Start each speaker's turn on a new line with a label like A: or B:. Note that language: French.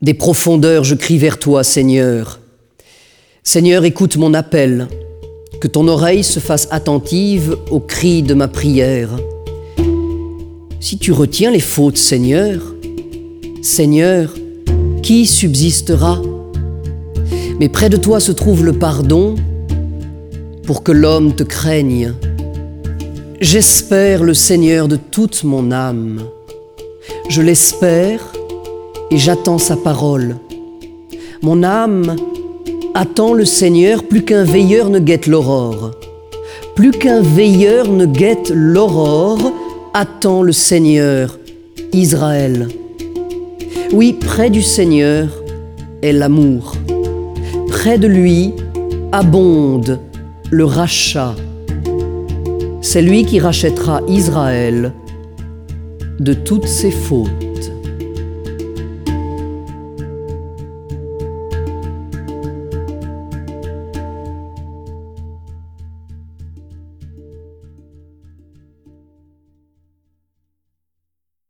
A: Des profondeurs, je crie vers toi, Seigneur. Seigneur, écoute mon appel, que ton oreille se fasse attentive au cri de ma prière. Si tu retiens les fautes, Seigneur, Seigneur, qui subsistera? Mais près de toi se trouve le pardon pour que l'homme te craigne. J'espère le Seigneur de toute mon âme. Je l'espère et j'attends sa parole. Mon âme attend le Seigneur plus qu'un veilleur ne guette l'aurore. Plus qu'un veilleur ne guette l'aurore, attend le Seigneur, Israël. Oui, près du Seigneur est l'amour. Près de lui abonde le rachat. C'est lui qui rachètera Israël de toutes ses fautes.